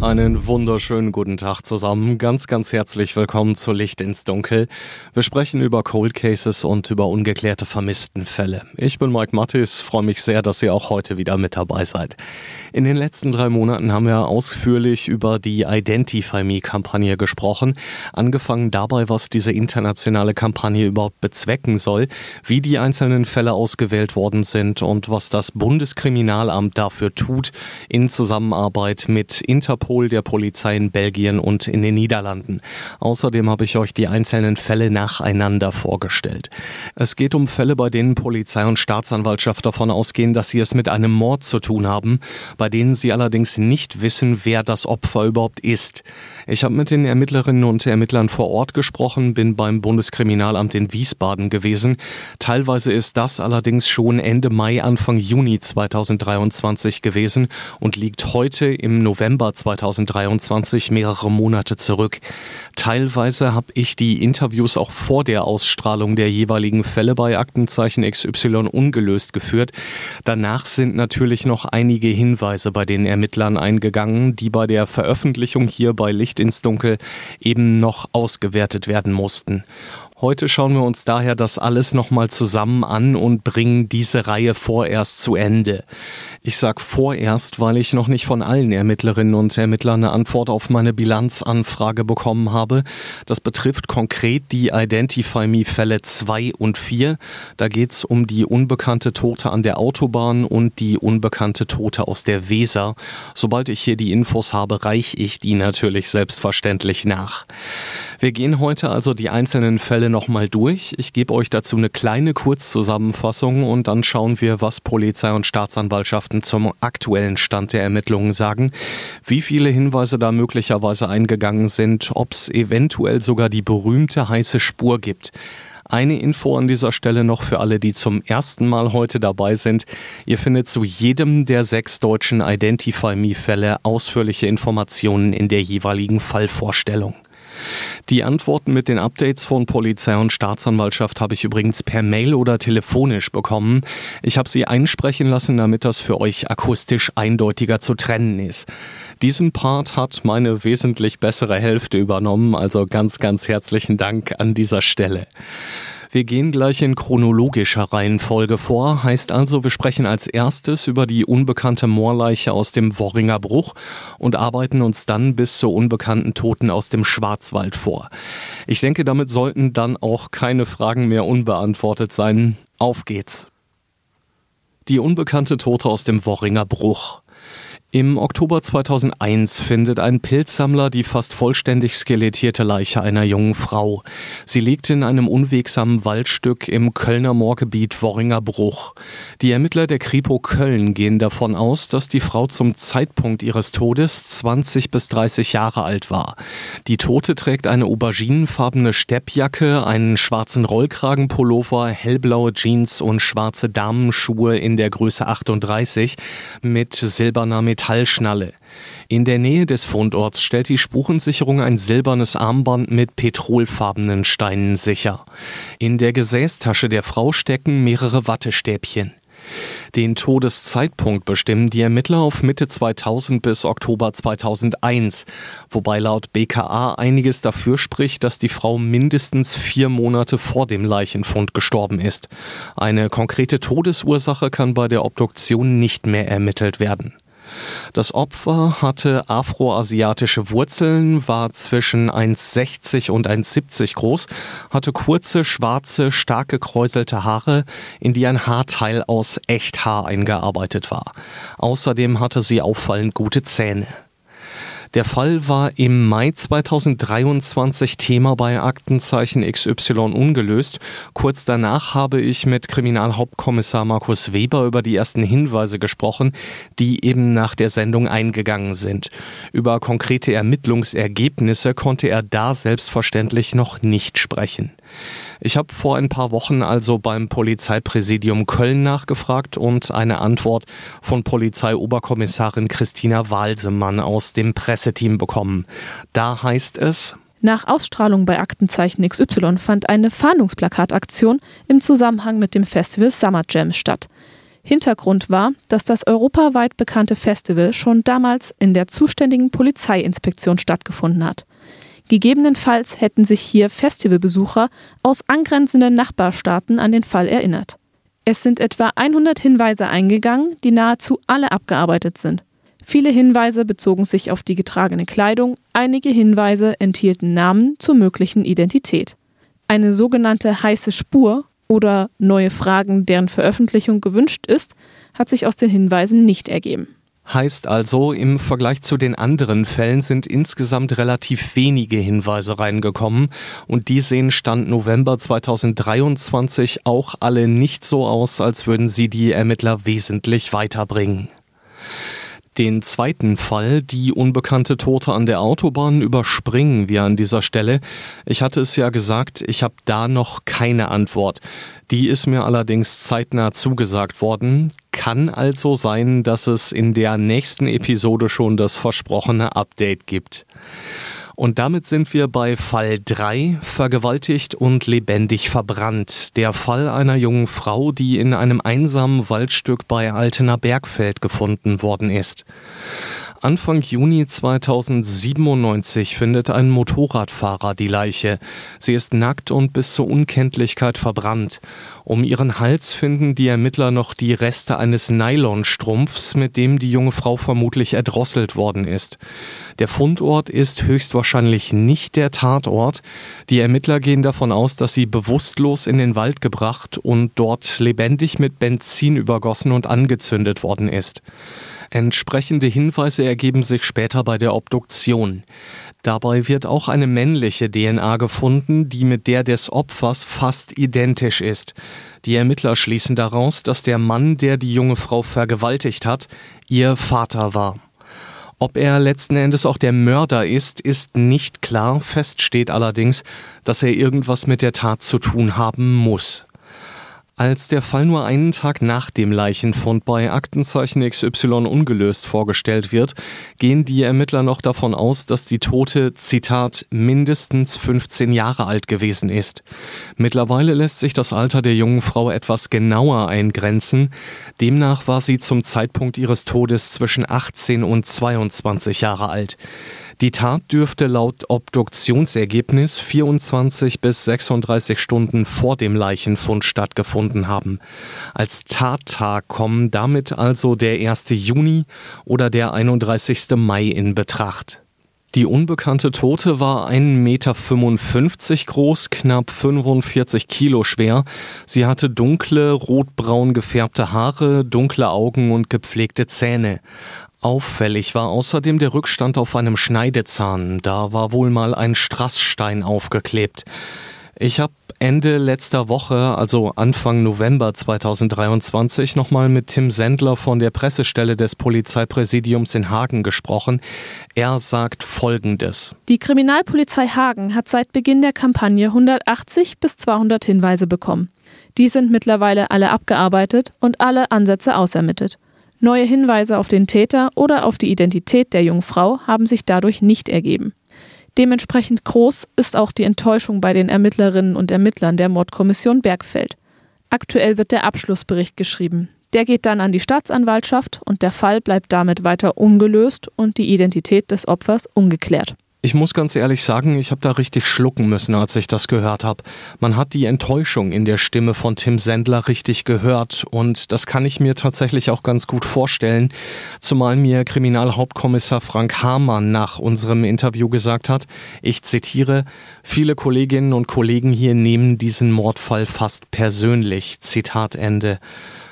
Einen wunderschönen guten Tag zusammen. Ganz, ganz herzlich willkommen zu Licht ins Dunkel. Wir sprechen über Cold Cases und über ungeklärte Vermisstenfälle. Ich bin Mike Mattis, freue mich sehr, dass ihr auch heute wieder mit dabei seid. In den letzten drei Monaten haben wir ausführlich über die Identify Me Kampagne gesprochen. Angefangen dabei, was diese internationale Kampagne überhaupt bezwecken soll, wie die einzelnen Fälle ausgewählt worden sind und was das Bundeskriminalamt dafür tut in Zusammenarbeit mit Interpol Interpol, der Polizei in Belgien und in den Niederlanden. Außerdem habe ich euch die einzelnen Fälle nacheinander vorgestellt. Es geht um Fälle, bei denen Polizei und Staatsanwaltschaft davon ausgehen, dass sie es mit einem Mord zu tun haben, bei denen sie allerdings nicht wissen, wer das Opfer überhaupt ist. Ich habe mit den Ermittlerinnen und Ermittlern vor Ort gesprochen, bin beim Bundeskriminalamt in Wiesbaden gewesen. Teilweise ist das allerdings schon Ende Mai, Anfang Juni 2023 gewesen und liegt heute im November 2023 2023 mehrere Monate zurück. Teilweise habe ich die Interviews auch vor der Ausstrahlung der jeweiligen Fälle bei Aktenzeichen XY ungelöst geführt. Danach sind natürlich noch einige Hinweise bei den Ermittlern eingegangen, die bei der Veröffentlichung hier bei Licht ins Dunkel eben noch ausgewertet werden mussten. Heute schauen wir uns daher das alles nochmal zusammen an und bringen diese Reihe vorerst zu Ende. Ich sag vorerst, weil ich noch nicht von allen Ermittlerinnen und Ermittlern eine Antwort auf meine Bilanzanfrage bekommen habe. Das betrifft konkret die Identify Me Fälle 2 und 4. Da geht's um die unbekannte Tote an der Autobahn und die unbekannte Tote aus der Weser. Sobald ich hier die Infos habe, reiche ich die natürlich selbstverständlich nach. Wir gehen heute also die einzelnen Fälle nochmal durch. Ich gebe euch dazu eine kleine Kurzzusammenfassung und dann schauen wir, was Polizei und Staatsanwaltschaften zum aktuellen Stand der Ermittlungen sagen, wie viele Hinweise da möglicherweise eingegangen sind, ob es eventuell sogar die berühmte heiße Spur gibt. Eine Info an dieser Stelle noch für alle, die zum ersten Mal heute dabei sind. Ihr findet zu jedem der sechs deutschen Identify Me-Fälle ausführliche Informationen in der jeweiligen Fallvorstellung. Die Antworten mit den Updates von Polizei und Staatsanwaltschaft habe ich übrigens per Mail oder telefonisch bekommen. Ich habe sie einsprechen lassen, damit das für euch akustisch eindeutiger zu trennen ist. Diesen Part hat meine wesentlich bessere Hälfte übernommen, also ganz, ganz herzlichen Dank an dieser Stelle. Wir gehen gleich in chronologischer Reihenfolge vor, heißt also, wir sprechen als erstes über die unbekannte Moorleiche aus dem Worringer Bruch und arbeiten uns dann bis zur unbekannten Toten aus dem Schwarzwald vor. Ich denke, damit sollten dann auch keine Fragen mehr unbeantwortet sein. Auf geht's. Die unbekannte Tote aus dem Worringer Bruch. Im Oktober 2001 findet ein Pilzsammler die fast vollständig skelettierte Leiche einer jungen Frau. Sie liegt in einem unwegsamen Waldstück im Kölner Moorgebiet Worringer Bruch. Die Ermittler der Kripo Köln gehen davon aus, dass die Frau zum Zeitpunkt ihres Todes 20 bis 30 Jahre alt war. Die Tote trägt eine auberginenfarbene Steppjacke, einen schwarzen Rollkragenpullover, hellblaue Jeans und schwarze Damenschuhe in der Größe 38 mit silberner Metallschnalle. In der Nähe des Fundorts stellt die Spurensicherung ein silbernes Armband mit petrolfarbenen Steinen sicher. In der Gesäßtasche der Frau stecken mehrere Wattestäbchen. Den Todeszeitpunkt bestimmen die Ermittler auf Mitte 2000 bis Oktober 2001, wobei laut BKA einiges dafür spricht, dass die Frau mindestens vier Monate vor dem Leichenfund gestorben ist. Eine konkrete Todesursache kann bei der Obduktion nicht mehr ermittelt werden. Das Opfer hatte afroasiatische Wurzeln, war zwischen 1,60 und 1,70 groß, hatte kurze, schwarze, stark gekräuselte Haare, in die ein Haarteil aus Echthaar eingearbeitet war. Außerdem hatte sie auffallend gute Zähne. Der Fall war im Mai 2023 Thema bei Aktenzeichen XY ungelöst. Kurz danach habe ich mit Kriminalhauptkommissar Markus Weber über die ersten Hinweise gesprochen, die eben nach der Sendung eingegangen sind. Über konkrete Ermittlungsergebnisse konnte er da selbstverständlich noch nicht sprechen. Ich habe vor ein paar Wochen also beim Polizeipräsidium Köln nachgefragt und eine Antwort von Polizeioberkommissarin Christina Walsemann aus dem Presseteam bekommen. Da heißt es, nach Ausstrahlung bei Aktenzeichen XY fand eine Fahndungsplakataktion im Zusammenhang mit dem Festival Summer Jam statt. Hintergrund war, dass das europaweit bekannte Festival schon damals in der zuständigen Polizeiinspektion stattgefunden hat. Gegebenenfalls hätten sich hier Festivalbesucher aus angrenzenden Nachbarstaaten an den Fall erinnert. Es sind etwa 100 Hinweise eingegangen, die nahezu alle abgearbeitet sind. Viele Hinweise bezogen sich auf die getragene Kleidung, einige Hinweise enthielten Namen zur möglichen Identität. Eine sogenannte heiße Spur oder neue Fragen, deren Veröffentlichung gewünscht ist, hat sich aus den Hinweisen nicht ergeben. Heißt also, im Vergleich zu den anderen Fällen sind insgesamt relativ wenige Hinweise reingekommen und die sehen Stand November 2023 auch alle nicht so aus, als würden sie die Ermittler wesentlich weiterbringen. Den zweiten Fall, die unbekannte Tote an der Autobahn, überspringen wir an dieser Stelle. Ich hatte es ja gesagt, ich habe da noch keine Antwort. Die ist mir allerdings zeitnah zugesagt worden. Kann also sein, dass es in der nächsten Episode schon das versprochene Update gibt. Und damit sind wir bei Fall 3, vergewaltigt und lebendig verbrannt. Der Fall einer jungen Frau, die in einem einsamen Waldstück bei Altener Bergfeld gefunden worden ist. Anfang Juni 2097 findet ein Motorradfahrer die Leiche. Sie ist nackt und bis zur Unkenntlichkeit verbrannt. Um ihren Hals finden die Ermittler noch die Reste eines Nylonstrumpfs, mit dem die junge Frau vermutlich erdrosselt worden ist. Der Fundort ist höchstwahrscheinlich nicht der Tatort. Die Ermittler gehen davon aus, dass sie bewusstlos in den Wald gebracht und dort lebendig mit Benzin übergossen und angezündet worden ist. Entsprechende Hinweise ergeben sich später bei der Obduktion. Dabei wird auch eine männliche DNA gefunden, die mit der des Opfers fast identisch ist. Die Ermittler schließen daraus, dass der Mann, der die junge Frau vergewaltigt hat, ihr Vater war. Ob er letzten Endes auch der Mörder ist, ist nicht klar. Fest steht allerdings, dass er irgendwas mit der Tat zu tun haben muss. Als der Fall nur einen Tag nach dem Leichenfund bei Aktenzeichen XY ungelöst vorgestellt wird, gehen die Ermittler noch davon aus, dass die Tote, Zitat, mindestens 15 Jahre alt gewesen ist. Mittlerweile lässt sich das Alter der jungen Frau etwas genauer eingrenzen. Demnach war sie zum Zeitpunkt ihres Todes zwischen 18 und 22 Jahre alt. Die Tat dürfte laut Obduktionsergebnis 24 bis 36 Stunden vor dem Leichenfund stattgefunden haben. Als Tattag kommen damit also der 1. Juni oder der 31. Mai in Betracht. Die unbekannte Tote war 1,55 Meter groß, knapp 45 Kilo schwer. Sie hatte dunkle, rotbraun gefärbte Haare, dunkle Augen und gepflegte Zähne. Auffällig war außerdem der Rückstand auf einem Schneidezahn. Da war wohl mal ein Strassstein aufgeklebt. Ich habe Ende letzter Woche, also Anfang November 2023, nochmal mit Tim Sendler von der Pressestelle des Polizeipräsidiums in Hagen gesprochen. Er sagt Folgendes. Die Kriminalpolizei Hagen hat seit Beginn der Kampagne 180 bis 200 Hinweise bekommen. Die sind mittlerweile alle abgearbeitet und alle Ansätze ausermittelt. Neue Hinweise auf den Täter oder auf die Identität der jungen Frau haben sich dadurch nicht ergeben. Dementsprechend groß ist auch die Enttäuschung bei den Ermittlerinnen und Ermittlern der Mordkommission Bergfeld. Aktuell wird der Abschlussbericht geschrieben. Der geht dann an die Staatsanwaltschaft und der Fall bleibt damit weiter ungelöst und die Identität des Opfers ungeklärt. Ich muss ganz ehrlich sagen, ich habe da richtig schlucken müssen, als ich das gehört habe. Man hat die Enttäuschung in der Stimme von Tim Sendler richtig gehört und das kann ich mir tatsächlich auch ganz gut vorstellen, zumal mir Kriminalhauptkommissar Frank Hamann nach unserem Interview gesagt hat, ich zitiere, viele Kolleginnen und Kollegen hier nehmen diesen Mordfall fast persönlich. Zitat Ende.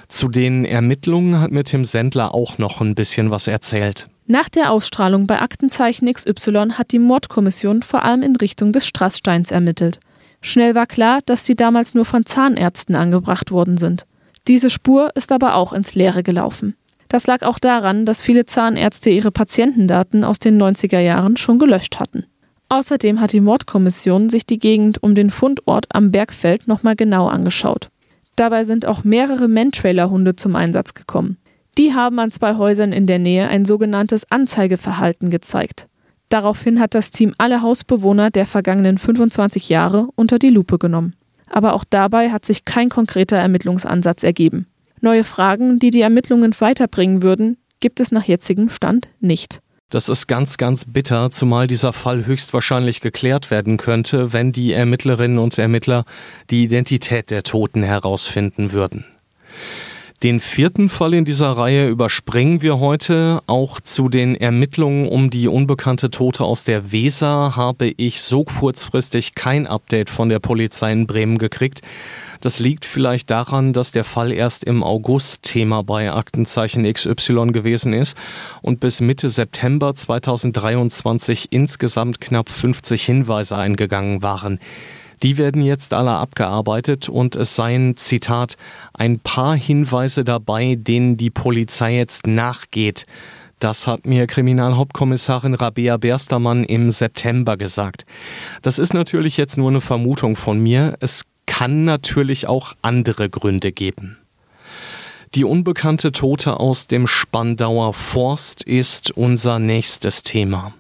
Zu den Ermittlungen hat mir Tim Sendler auch noch ein bisschen was erzählt. Nach der Ausstrahlung bei Aktenzeichen XY hat die Mordkommission vor allem in Richtung des Strasssteins ermittelt. Schnell war klar, dass sie damals nur von Zahnärzten angebracht worden sind. Diese Spur ist aber auch ins Leere gelaufen. Das lag auch daran, dass viele Zahnärzte ihre Patientendaten aus den 90er Jahren schon gelöscht hatten. Außerdem hat die Mordkommission sich die Gegend um den Fundort am Bergfeld nochmal genau angeschaut. Dabei sind auch mehrere Mantrailer-Hunde zum Einsatz gekommen. Die haben an zwei Häusern in der Nähe ein sogenanntes Anzeigeverhalten gezeigt. Daraufhin hat das Team alle Hausbewohner der vergangenen 25 Jahre unter die Lupe genommen. Aber auch dabei hat sich kein konkreter Ermittlungsansatz ergeben. Neue Fragen, die die Ermittlungen weiterbringen würden, gibt es nach jetzigem Stand nicht. Das ist ganz, ganz bitter, zumal dieser Fall höchstwahrscheinlich geklärt werden könnte, wenn die Ermittlerinnen und Ermittler die Identität der Toten herausfinden würden. Den vierten Fall in dieser Reihe überspringen wir heute. Auch zu den Ermittlungen um die unbekannte Tote aus der Weser habe ich so kurzfristig kein Update von der Polizei in Bremen gekriegt. Das liegt vielleicht daran, dass der Fall erst im August Thema bei Aktenzeichen XY gewesen ist und bis Mitte September 2023 insgesamt knapp 50 Hinweise eingegangen waren. Die werden jetzt alle abgearbeitet und es seien, Zitat, ein paar Hinweise dabei, denen die Polizei jetzt nachgeht. Das hat mir Kriminalhauptkommissarin Rabea Berstermann im September gesagt. Das ist natürlich jetzt nur eine Vermutung von mir. Es kann natürlich auch andere Gründe geben. Die unbekannte Tote aus dem Spandauer Forst ist unser nächstes Thema.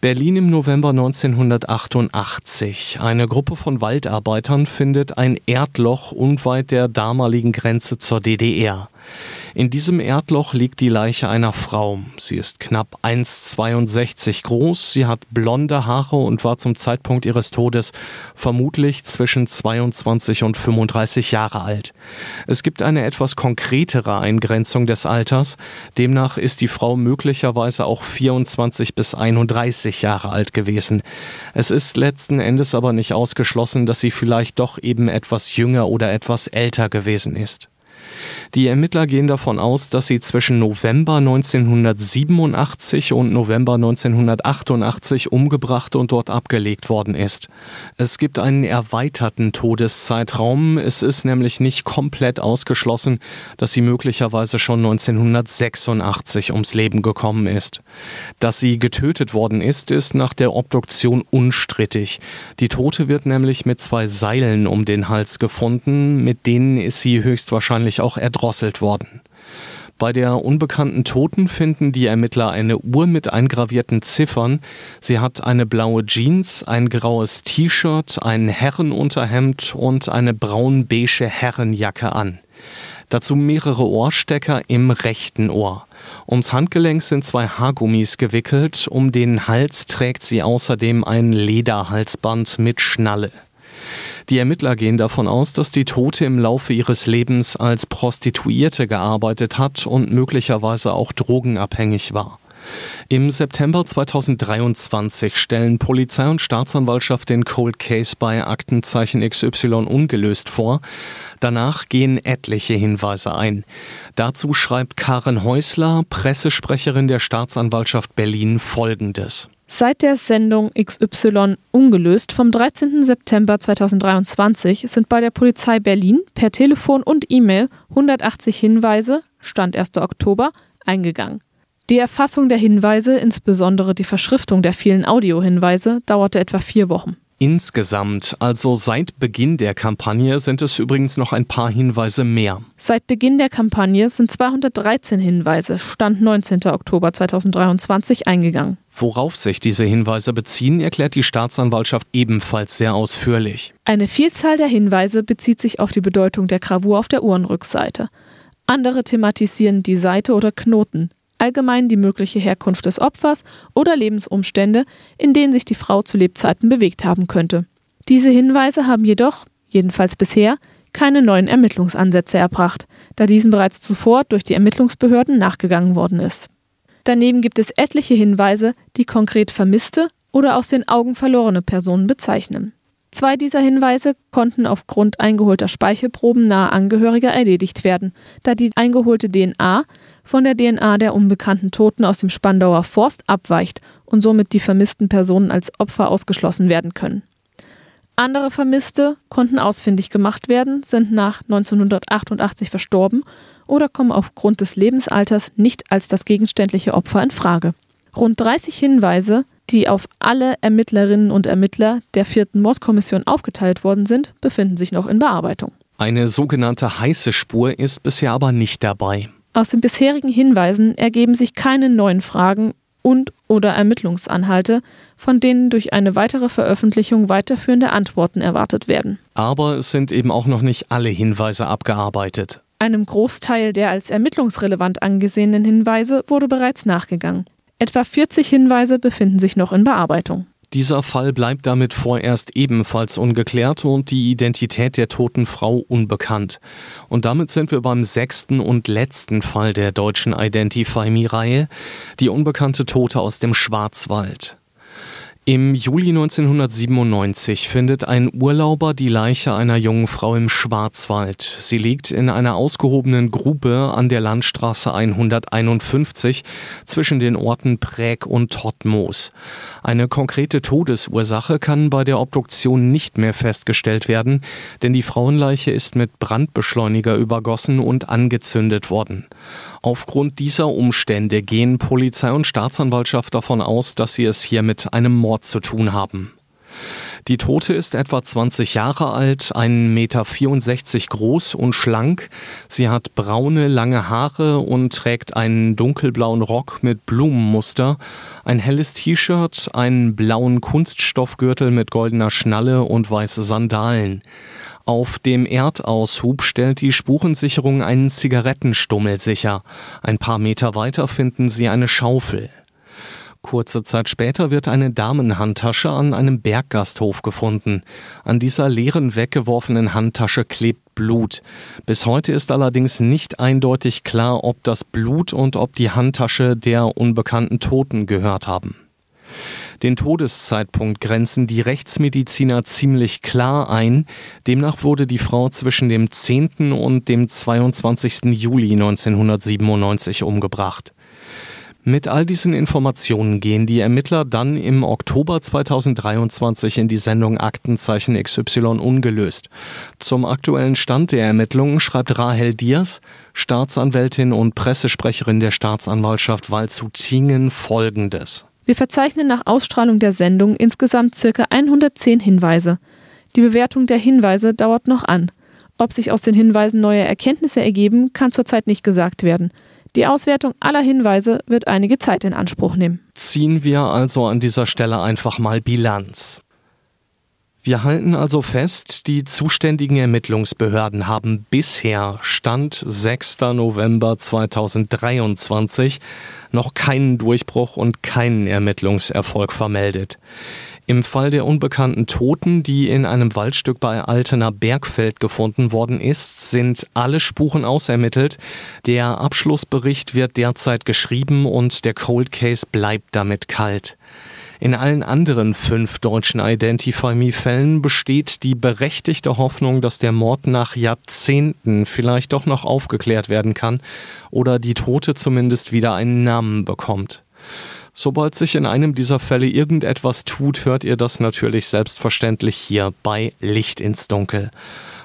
Berlin im November 1988. Eine Gruppe von Waldarbeitern findet ein Erdloch unweit der damaligen Grenze zur DDR. In diesem Erdloch liegt die Leiche einer Frau. Sie ist knapp 1,62 groß, sie hat blonde Haare und war zum Zeitpunkt ihres Todes vermutlich zwischen 22 und 35 Jahre alt. Es gibt eine etwas konkretere Eingrenzung des Alters. Demnach ist die Frau möglicherweise auch 24 bis 31 Jahre alt gewesen. Es ist letzten Endes aber nicht ausgeschlossen, dass sie vielleicht doch eben etwas jünger oder etwas älter gewesen ist. Die Ermittler gehen davon aus, dass sie zwischen November 1987 und November 1988 umgebracht und dort abgelegt worden ist. Es gibt einen erweiterten Todeszeitraum. Es ist nämlich nicht komplett ausgeschlossen, dass sie möglicherweise schon 1986 ums Leben gekommen ist. Dass sie getötet worden ist, ist nach der Obduktion unstrittig. Die Tote wird nämlich mit zwei Seilen um den Hals gefunden, mit denen ist sie höchstwahrscheinlich auch erdrosselt worden. Bei der unbekannten Toten finden die Ermittler eine Uhr mit eingravierten Ziffern. Sie hat eine blaue Jeans, ein graues T-Shirt, ein Herrenunterhemd und eine braun-beige Herrenjacke an. Dazu mehrere Ohrstecker im rechten Ohr. Ums Handgelenk sind zwei Haargummis gewickelt, um den Hals trägt sie außerdem ein Lederhalsband mit Schnalle. Die Ermittler gehen davon aus, dass die Tote im Laufe ihres Lebens als Prostituierte gearbeitet hat und möglicherweise auch drogenabhängig war. Im September 2023 stellen Polizei und Staatsanwaltschaft den Cold Case bei Aktenzeichen XY ungelöst vor. Danach gehen etliche Hinweise ein. Dazu schreibt Karen Häusler, Pressesprecherin der Staatsanwaltschaft Berlin, Folgendes. Seit der Sendung XY ungelöst vom 13. September 2023 sind bei der Polizei Berlin per Telefon und E-Mail 180 Hinweise, Stand 1. Oktober, eingegangen. Die Erfassung der Hinweise, insbesondere die Verschriftung der vielen Audiohinweise, dauerte etwa vier Wochen. Insgesamt, also seit Beginn der Kampagne, sind es übrigens noch ein paar Hinweise mehr. Seit Beginn der Kampagne sind 213 Hinweise, Stand 19. Oktober 2023, eingegangen. Worauf sich diese Hinweise beziehen, erklärt die Staatsanwaltschaft ebenfalls sehr ausführlich. Eine Vielzahl der Hinweise bezieht sich auf die Bedeutung der Gravur auf der Uhrenrückseite. Andere thematisieren die Seite oder Knoten, allgemein die mögliche Herkunft des Opfers oder Lebensumstände, in denen sich die Frau zu Lebzeiten bewegt haben könnte. Diese Hinweise haben jedoch, jedenfalls bisher, keine neuen Ermittlungsansätze erbracht, da diesen bereits zuvor durch die Ermittlungsbehörden nachgegangen worden ist. Daneben gibt es etliche Hinweise, die konkret vermisste oder aus den Augen verlorene Personen bezeichnen. Zwei dieser Hinweise konnten aufgrund eingeholter Speichelproben nahe Angehöriger erledigt werden, da die eingeholte DNA von der DNA der unbekannten Toten aus dem Spandauer Forst abweicht und somit die vermissten Personen als Opfer ausgeschlossen werden können. Andere Vermisste konnten ausfindig gemacht werden, sind nach 1988 verstorben oder kommen aufgrund des Lebensalters nicht als das gegenständliche Opfer in Frage. Rund 30 Hinweise, die auf alle Ermittlerinnen und Ermittler der vierten Mordkommission aufgeteilt worden sind, befinden sich noch in Bearbeitung. Eine sogenannte heiße Spur ist bisher aber nicht dabei. Aus den bisherigen Hinweisen ergeben sich keine neuen Fragen und oder Ermittlungsanhalte, von denen durch eine weitere Veröffentlichung weiterführende Antworten erwartet werden. Aber es sind eben auch noch nicht alle Hinweise abgearbeitet. Einem Großteil der als ermittlungsrelevant angesehenen Hinweise wurde bereits nachgegangen. Etwa 40 Hinweise befinden sich noch in Bearbeitung. Dieser Fall bleibt damit vorerst ebenfalls ungeklärt und die Identität der toten Frau unbekannt. Und damit sind wir beim sechsten und letzten Fall der deutschen Identify Me-Reihe, die unbekannte Tote aus dem Schwarzwald. Im Juli 1997 findet ein Urlauber die Leiche einer jungen Frau im Schwarzwald. Sie liegt in einer ausgehobenen Grube an der Landstraße 151 zwischen den Orten Präg und Tottmoos. Eine konkrete Todesursache kann bei der Obduktion nicht mehr festgestellt werden, denn die Frauenleiche ist mit Brandbeschleuniger übergossen und angezündet worden. Aufgrund dieser Umstände gehen Polizei und Staatsanwaltschaft davon aus, dass sie es hier mit einem Mord zu tun haben. Die Tote ist etwa 20 Jahre alt, 1,64 Meter groß und schlank. Sie hat braune, lange Haare und trägt einen dunkelblauen Rock mit Blumenmuster, ein helles T-Shirt, einen blauen Kunststoffgürtel mit goldener Schnalle und weiße Sandalen. Auf dem Erdaushub stellt die Spurensicherung einen Zigarettenstummel sicher. Ein paar Meter weiter finden sie eine Schaufel. Kurze Zeit später wird eine Damenhandtasche an einem Berggasthof gefunden. An dieser leeren weggeworfenen Handtasche klebt Blut. Bis heute ist allerdings nicht eindeutig klar, ob das Blut und ob die Handtasche der unbekannten Toten gehört haben. Den Todeszeitpunkt grenzen die Rechtsmediziner ziemlich klar ein. Demnach wurde die Frau zwischen dem 10. und dem 22. Juli 1997 umgebracht. Mit all diesen Informationen gehen die Ermittler dann im Oktober 2023 in die Sendung Aktenzeichen XY ungelöst. Zum aktuellen Stand der Ermittlungen schreibt Rahel Diaz, Staatsanwältin und Pressesprecherin der Staatsanwaltschaft Waldshut-Tingen folgendes. Wir verzeichnen nach Ausstrahlung der Sendung insgesamt ca. 110 Hinweise. Die Bewertung der Hinweise dauert noch an. Ob sich aus den Hinweisen neue Erkenntnisse ergeben, kann zurzeit nicht gesagt werden. Die Auswertung aller Hinweise wird einige Zeit in Anspruch nehmen. Ziehen wir also an dieser Stelle einfach mal Bilanz. Wir halten also fest, die zuständigen Ermittlungsbehörden haben bisher Stand 6. November 2023 noch keinen Durchbruch und keinen Ermittlungserfolg vermeldet. Im Fall der unbekannten Toten, die in einem Waldstück bei Altener Bergfeld gefunden worden ist, sind alle Spuren ausermittelt. Der Abschlussbericht wird derzeit geschrieben und der Cold Case bleibt damit kalt. In allen anderen fünf deutschen Identify Me-Fällen besteht die berechtigte Hoffnung, dass der Mord nach Jahrzehnten vielleicht doch noch aufgeklärt werden kann oder die Tote zumindest wieder einen Namen bekommt. Sobald sich in einem dieser Fälle irgendetwas tut, hört ihr das natürlich selbstverständlich hier bei Licht ins Dunkel.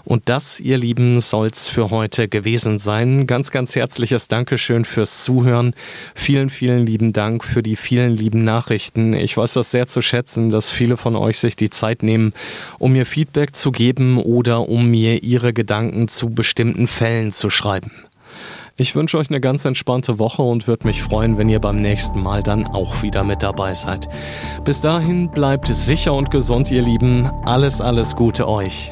Und das, ihr Lieben, soll's für heute gewesen sein. Ganz, ganz herzliches Dankeschön fürs Zuhören. Vielen, vielen lieben Dank für die vielen lieben Nachrichten. Ich weiß das sehr zu schätzen, dass viele von euch sich die Zeit nehmen, um mir Feedback zu geben oder um mir ihre Gedanken zu bestimmten Fällen zu schreiben. Ich wünsche euch eine ganz entspannte Woche und würde mich freuen, wenn ihr beim nächsten Mal dann auch wieder mit dabei seid. Bis dahin bleibt sicher und gesund, ihr Lieben. Alles, alles Gute euch.